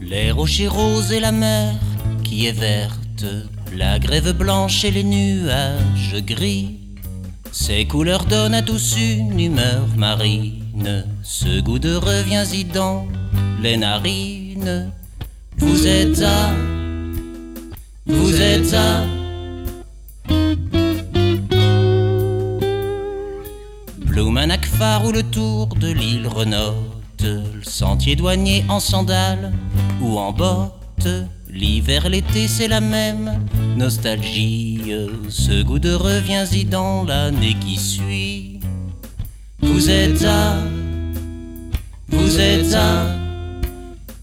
Les rochers roses et la mer qui est verte, la grève blanche et les nuages gris. Ces couleurs donnent à tous une humeur marine. Ce goût de reviens-y dans les narines. Vous êtes à, vous êtes à. Blumenac ou le tour de l'île Renote, le sentier douanier en sandales ou en bottes. L'hiver, l'été, c'est la même nostalgie. Ce goût de reviens-y dans l'année qui suit. Vous êtes à, vous êtes à,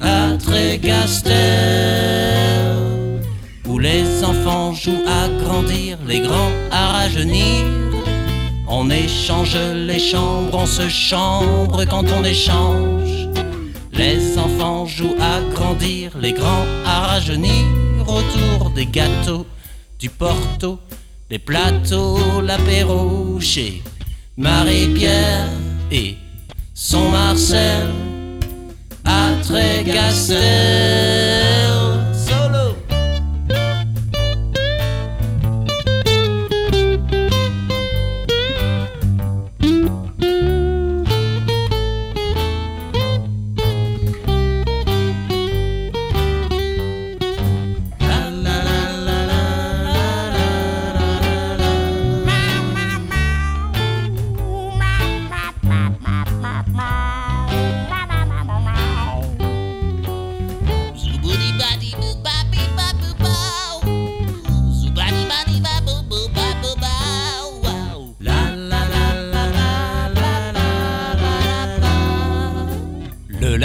à Trégaster, où les enfants jouent à grandir, les grands à rajeunir. On échange les chambres, on se chambre quand on échange. Les enfants jouent les grands à rajeunir autour des gâteaux, du porto, des plateaux, l'apéro chez Marie-Pierre et son Marcel à Trégastel.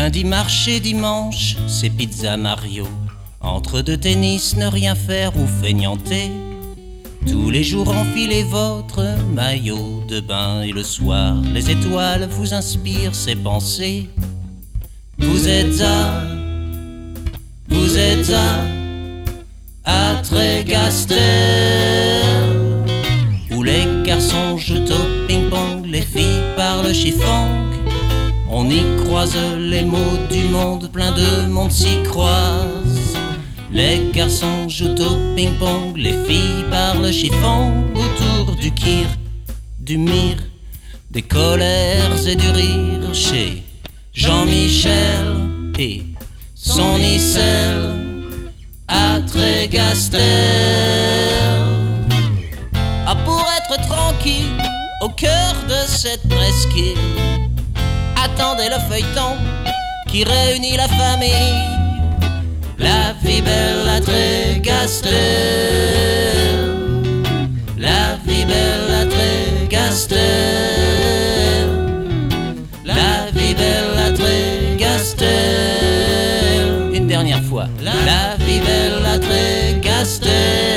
Lundi marché dimanche, c'est pizza Mario. Entre deux tennis, ne rien faire ou feignanter. Tous les jours enfilez votre maillot de bain et le soir, les étoiles vous inspirent ces pensées. Vous êtes à, vous êtes à, à Trégaster, où les garçons jouent au ping-pong, les filles parlent chiffon. On y croise les mots du monde, plein de monde s'y croise. Les garçons jouent au ping-pong, les filles parlent chiffon autour du kir, du mire, des colères et du rire chez Jean-Michel et son icelle à Trégaster. Ah, pour être tranquille au cœur de cette presqu'île, attendez le feuilleton qui réunit la famille. La vie belle à Trégaster. La vie belle à Trégaster. La vie belle à Trégaster. Une dernière fois. La vie belle à Trégaster.